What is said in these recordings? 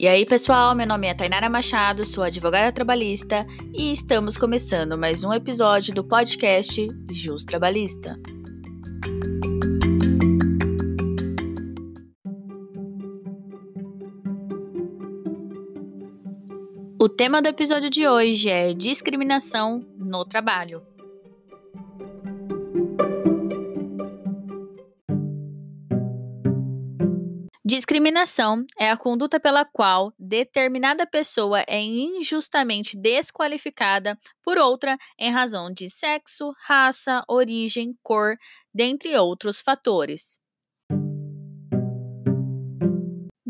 E aí, pessoal, meu nome é Tainara Machado, sou advogada trabalhista e estamos começando mais um episódio do podcast Jus Trabalhista. O tema do episódio de hoje é discriminação no trabalho. Discriminação é a conduta pela qual determinada pessoa é injustamente desqualificada por outra em razão de sexo, raça, origem, cor, dentre outros fatores.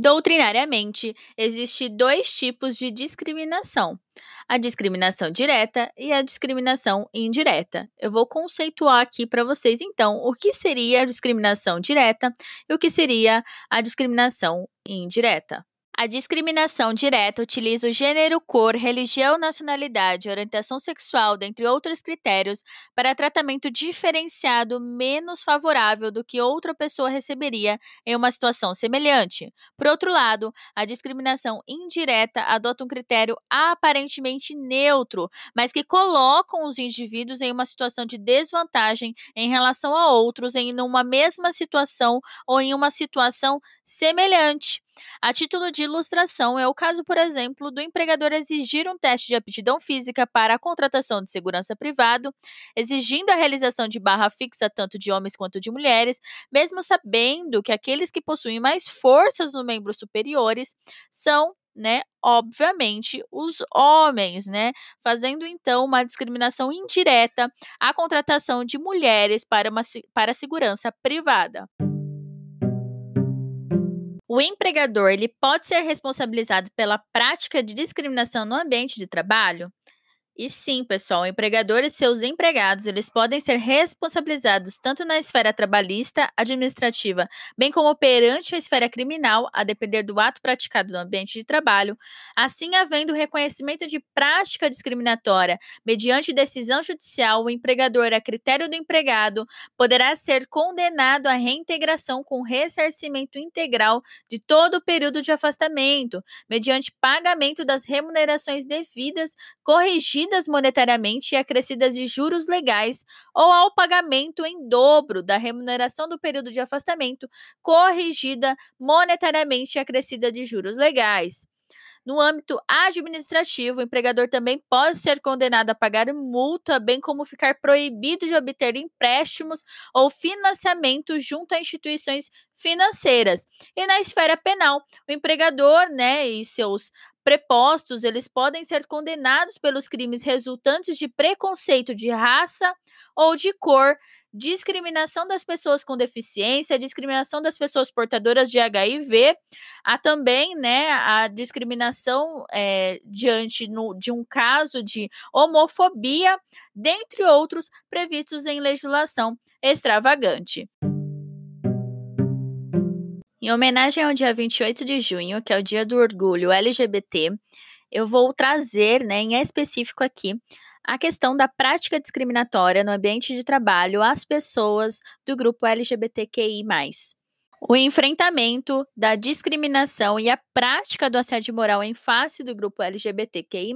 Doutrinariamente, existem dois tipos de discriminação: a discriminação direta e a discriminação indireta. Eu vou conceituar aqui para vocês, então, o que seria a discriminação direta e o que seria a discriminação indireta. A discriminação direta utiliza o gênero, cor, religião, nacionalidade, orientação sexual, dentre outros critérios, para tratamento diferenciado menos favorável do que outra pessoa receberia em uma situação semelhante. Por outro lado, a discriminação indireta adota um critério aparentemente neutro, mas que colocam os indivíduos em uma situação de desvantagem em relação a outros em uma mesma situação ou em uma situação semelhante. A título de ilustração, é o caso, por exemplo, do empregador exigir um teste de aptidão física para a contratação de segurança privado, exigindo a realização de barra fixa tanto de homens quanto de mulheres, mesmo sabendo que aqueles que possuem mais forças nos membros superiores são né, obviamente, os homens, né, fazendo então uma discriminação indireta à contratação de mulheres para, uma, para a segurança privada. O empregador ele pode ser responsabilizado pela prática de discriminação no ambiente de trabalho? E sim, pessoal, o empregador e seus empregados, eles podem ser responsabilizados tanto na esfera trabalhista, administrativa, bem como perante a esfera criminal, a depender do ato praticado no ambiente de trabalho, assim havendo reconhecimento de prática discriminatória. Mediante decisão judicial, o empregador, a critério do empregado, poderá ser condenado à reintegração com ressarcimento integral de todo o período de afastamento, mediante pagamento das remunerações devidas, corrigidas corrigidas monetariamente e acrescidas de juros legais ou ao pagamento em dobro da remuneração do período de afastamento, corrigida monetariamente e acrescida de juros legais. No âmbito administrativo, o empregador também pode ser condenado a pagar multa, bem como ficar proibido de obter empréstimos ou financiamento junto a instituições financeiras. E na esfera penal, o empregador, né, e seus prepostos, eles podem ser condenados pelos crimes resultantes de preconceito de raça ou de cor, discriminação das pessoas com deficiência, discriminação das pessoas portadoras de HIV, há também né, a discriminação é, diante no, de um caso de homofobia, dentre outros previstos em legislação extravagante. Em homenagem ao dia 28 de junho, que é o Dia do Orgulho LGBT, eu vou trazer, né, em específico aqui, a questão da prática discriminatória no ambiente de trabalho às pessoas do grupo LGBTQI. O enfrentamento da discriminação e a prática do assédio moral em face do grupo LGBTQI+,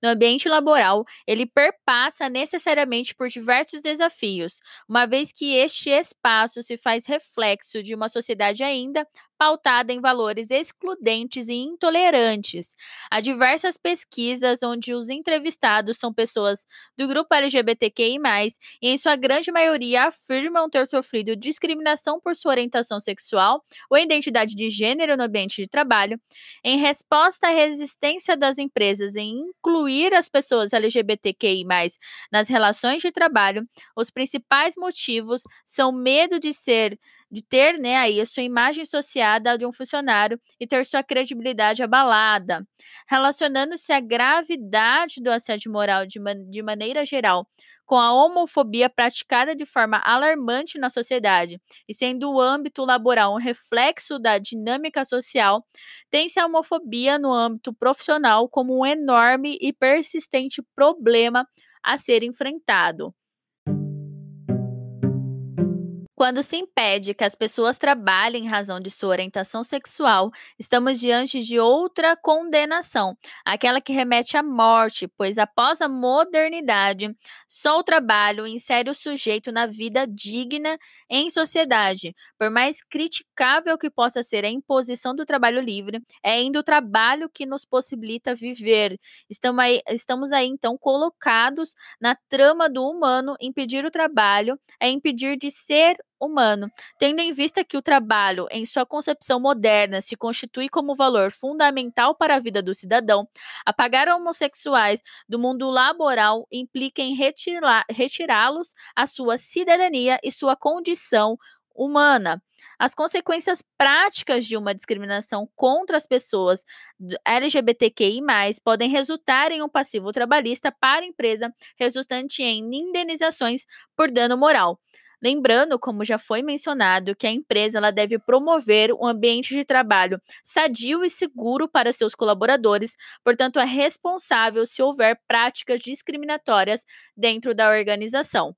no ambiente laboral, ele perpassa necessariamente por diversos desafios, uma vez que este espaço se faz reflexo de uma sociedade ainda pautada em valores excludentes e intolerantes. Há diversas pesquisas onde os entrevistados são pessoas do grupo LGBTQI, e em sua grande maioria afirmam ter sofrido discriminação por sua orientação sexual ou identidade de gênero no ambiente de trabalho. Em resposta à resistência das empresas em incluir as pessoas LGBTQI, nas relações de trabalho, os principais motivos são medo de ser de ter né, aí a sua imagem associada de um funcionário e ter sua credibilidade abalada, relacionando-se à gravidade do assédio moral de, man de maneira geral com a homofobia praticada de forma alarmante na sociedade e sendo o âmbito laboral um reflexo da dinâmica social, tem-se a homofobia no âmbito profissional como um enorme e persistente problema a ser enfrentado. Quando se impede que as pessoas trabalhem em razão de sua orientação sexual, estamos diante de outra condenação, aquela que remete à morte, pois após a modernidade, só o trabalho insere o sujeito na vida digna em sociedade. Por mais criticável que possa ser a imposição do trabalho livre, é ainda o trabalho que nos possibilita viver. Estamos aí, estamos aí então colocados na trama do humano, impedir o trabalho é impedir de ser humano, tendo em vista que o trabalho, em sua concepção moderna, se constitui como valor fundamental para a vida do cidadão, apagar homossexuais do mundo laboral implica em retirá-los a sua cidadania e sua condição humana. As consequências práticas de uma discriminação contra as pessoas LGBTQI+, podem resultar em um passivo trabalhista para a empresa, resultante em indenizações por dano moral. Lembrando, como já foi mencionado, que a empresa ela deve promover um ambiente de trabalho sadio e seguro para seus colaboradores, portanto, é responsável se houver práticas discriminatórias dentro da organização.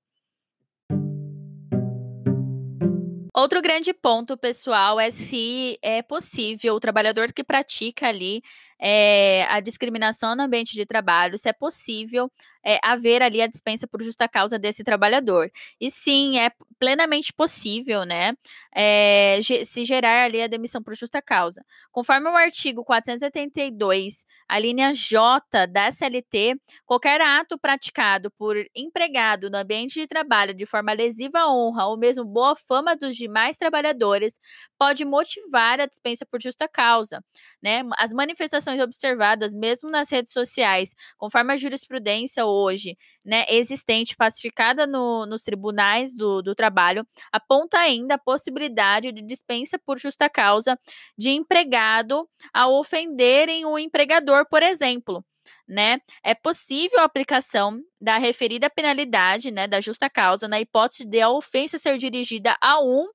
Outro grande ponto, pessoal, é se é possível o trabalhador que pratica ali é, a discriminação no ambiente de trabalho, se é possível é, haver ali a dispensa por justa causa desse trabalhador. E sim, é plenamente possível, né, é, se gerar ali a demissão por justa causa. Conforme o artigo 482, a linha J da SLT, qualquer ato praticado por empregado no ambiente de trabalho de forma lesiva à honra ou mesmo boa fama dos demais trabalhadores pode motivar a dispensa por justa causa, né? As manifestações observadas mesmo nas redes sociais, conforme a jurisprudência hoje, né, existente, pacificada no, nos tribunais do, do trabalho, aponta ainda a possibilidade de dispensa por justa causa de empregado ao ofenderem o empregador, por exemplo. Né? É possível a aplicação da referida penalidade, né, da justa causa, na hipótese de a ofensa ser dirigida a um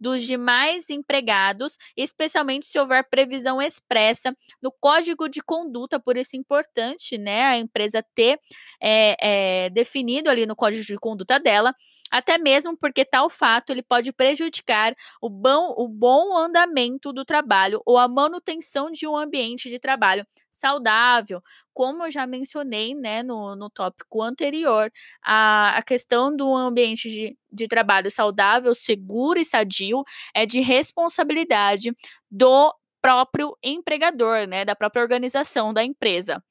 dos demais empregados, especialmente se houver previsão expressa no código de conduta, por isso é importante, né, a empresa ter é, é, definido ali no código de conduta dela, até mesmo porque tal fato ele pode prejudicar o bom, o bom andamento do trabalho ou a manutenção de um ambiente de trabalho saudável, como eu já mencionei né, no, no tópico anterior, a, a questão do ambiente de, de trabalho saudável, seguro e sadio é de responsabilidade do próprio empregador, né, da própria organização da empresa.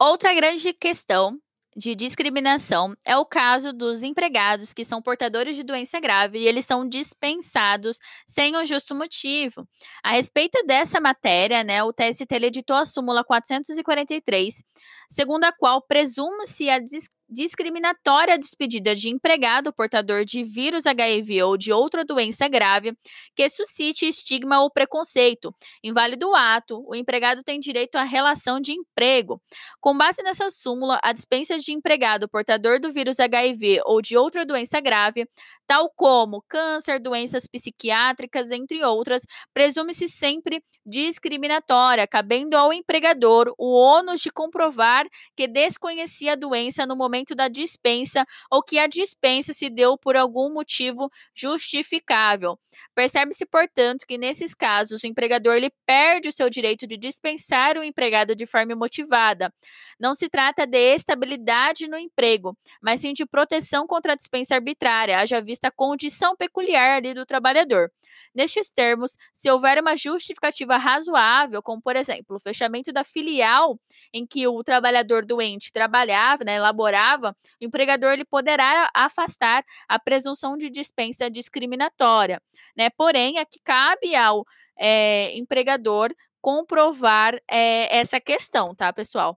Outra grande questão de discriminação é o caso dos empregados que são portadores de doença grave e eles são dispensados sem um justo motivo. A respeito dessa matéria, né, o TST editou a súmula 443, segundo a qual presume-se a dis discriminatória despedida de empregado portador de vírus HIV ou de outra doença grave que suscite estigma ou preconceito. Inválido o ato, o empregado tem direito à relação de emprego. Com base nessa súmula, a dispensa de empregado portador do vírus HIV ou de outra doença grave tal como câncer, doenças psiquiátricas, entre outras, presume-se sempre discriminatória, cabendo ao empregador o ônus de comprovar que desconhecia a doença no momento da dispensa ou que a dispensa se deu por algum motivo justificável. Percebe-se, portanto, que nesses casos o empregador ele perde o seu direito de dispensar o empregado de forma motivada. Não se trata de estabilidade no emprego, mas sim de proteção contra a dispensa arbitrária, haja vista vista a condição peculiar ali do trabalhador. Nestes termos, se houver uma justificativa razoável, como por exemplo, o fechamento da filial em que o trabalhador doente trabalhava, né, o empregador ele poderá afastar a presunção de dispensa discriminatória, né? Porém, aqui cabe ao é, empregador comprovar é, essa questão, tá, pessoal?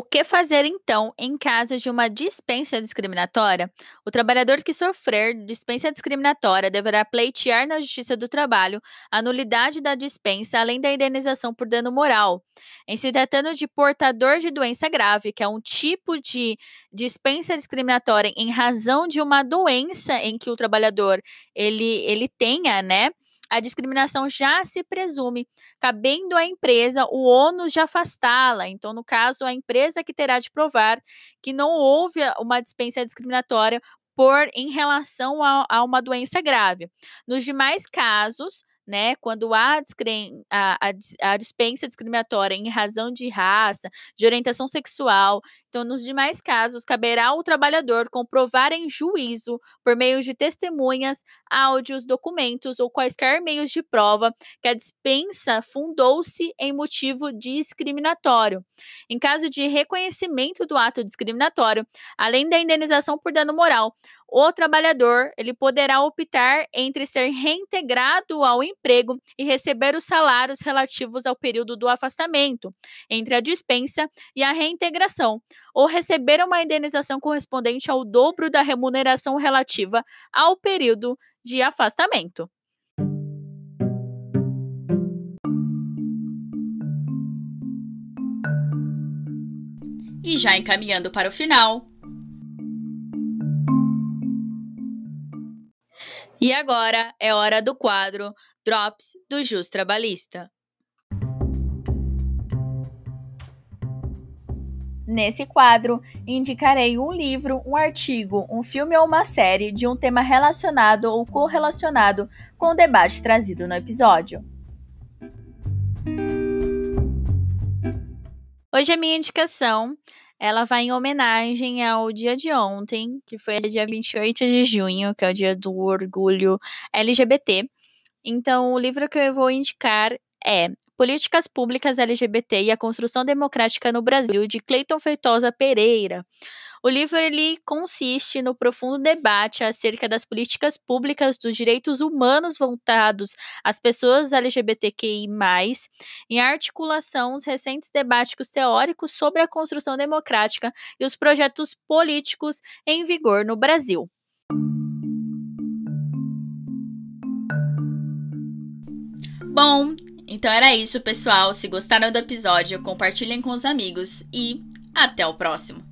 O que fazer então em caso de uma dispensa discriminatória? O trabalhador que sofrer dispensa discriminatória deverá pleitear na Justiça do Trabalho a nulidade da dispensa, além da indenização por dano moral. Em se tratando de portador de doença grave, que é um tipo de dispensa discriminatória em razão de uma doença em que o trabalhador ele, ele tenha, né? A discriminação já se presume, cabendo à empresa o ônus de afastá-la. Então, no caso, a empresa que terá de provar que não houve uma dispensa discriminatória por em relação a, a uma doença grave. Nos demais casos, né? Quando há a, a, a dispensa discriminatória em razão de raça, de orientação sexual, então, nos demais casos, caberá ao trabalhador comprovar em juízo, por meio de testemunhas, áudios, documentos ou quaisquer meios de prova, que a dispensa fundou-se em motivo discriminatório. Em caso de reconhecimento do ato discriminatório, além da indenização por dano moral, o trabalhador ele poderá optar entre ser reintegrado ao emprego e receber os salários relativos ao período do afastamento, entre a dispensa e a reintegração, ou receber uma indenização correspondente ao dobro da remuneração relativa ao período de afastamento. E já encaminhando para o final, E agora é hora do quadro Drops do Jus Trabalhista. Nesse quadro, indicarei um livro, um artigo, um filme ou uma série de um tema relacionado ou correlacionado com o debate trazido no episódio. Hoje a minha indicação ela vai em homenagem ao dia de ontem, que foi dia 28 de junho, que é o dia do orgulho LGBT. Então, o livro que eu vou indicar é Políticas Públicas LGBT e a Construção Democrática no Brasil, de Cleiton Feitosa Pereira. O livro ele consiste no profundo debate acerca das políticas públicas dos direitos humanos voltados às pessoas LGBTQI+, em articulação os recentes debates teóricos sobre a construção democrática e os projetos políticos em vigor no Brasil. Bom, então era isso, pessoal. Se gostaram do episódio, compartilhem com os amigos e até o próximo.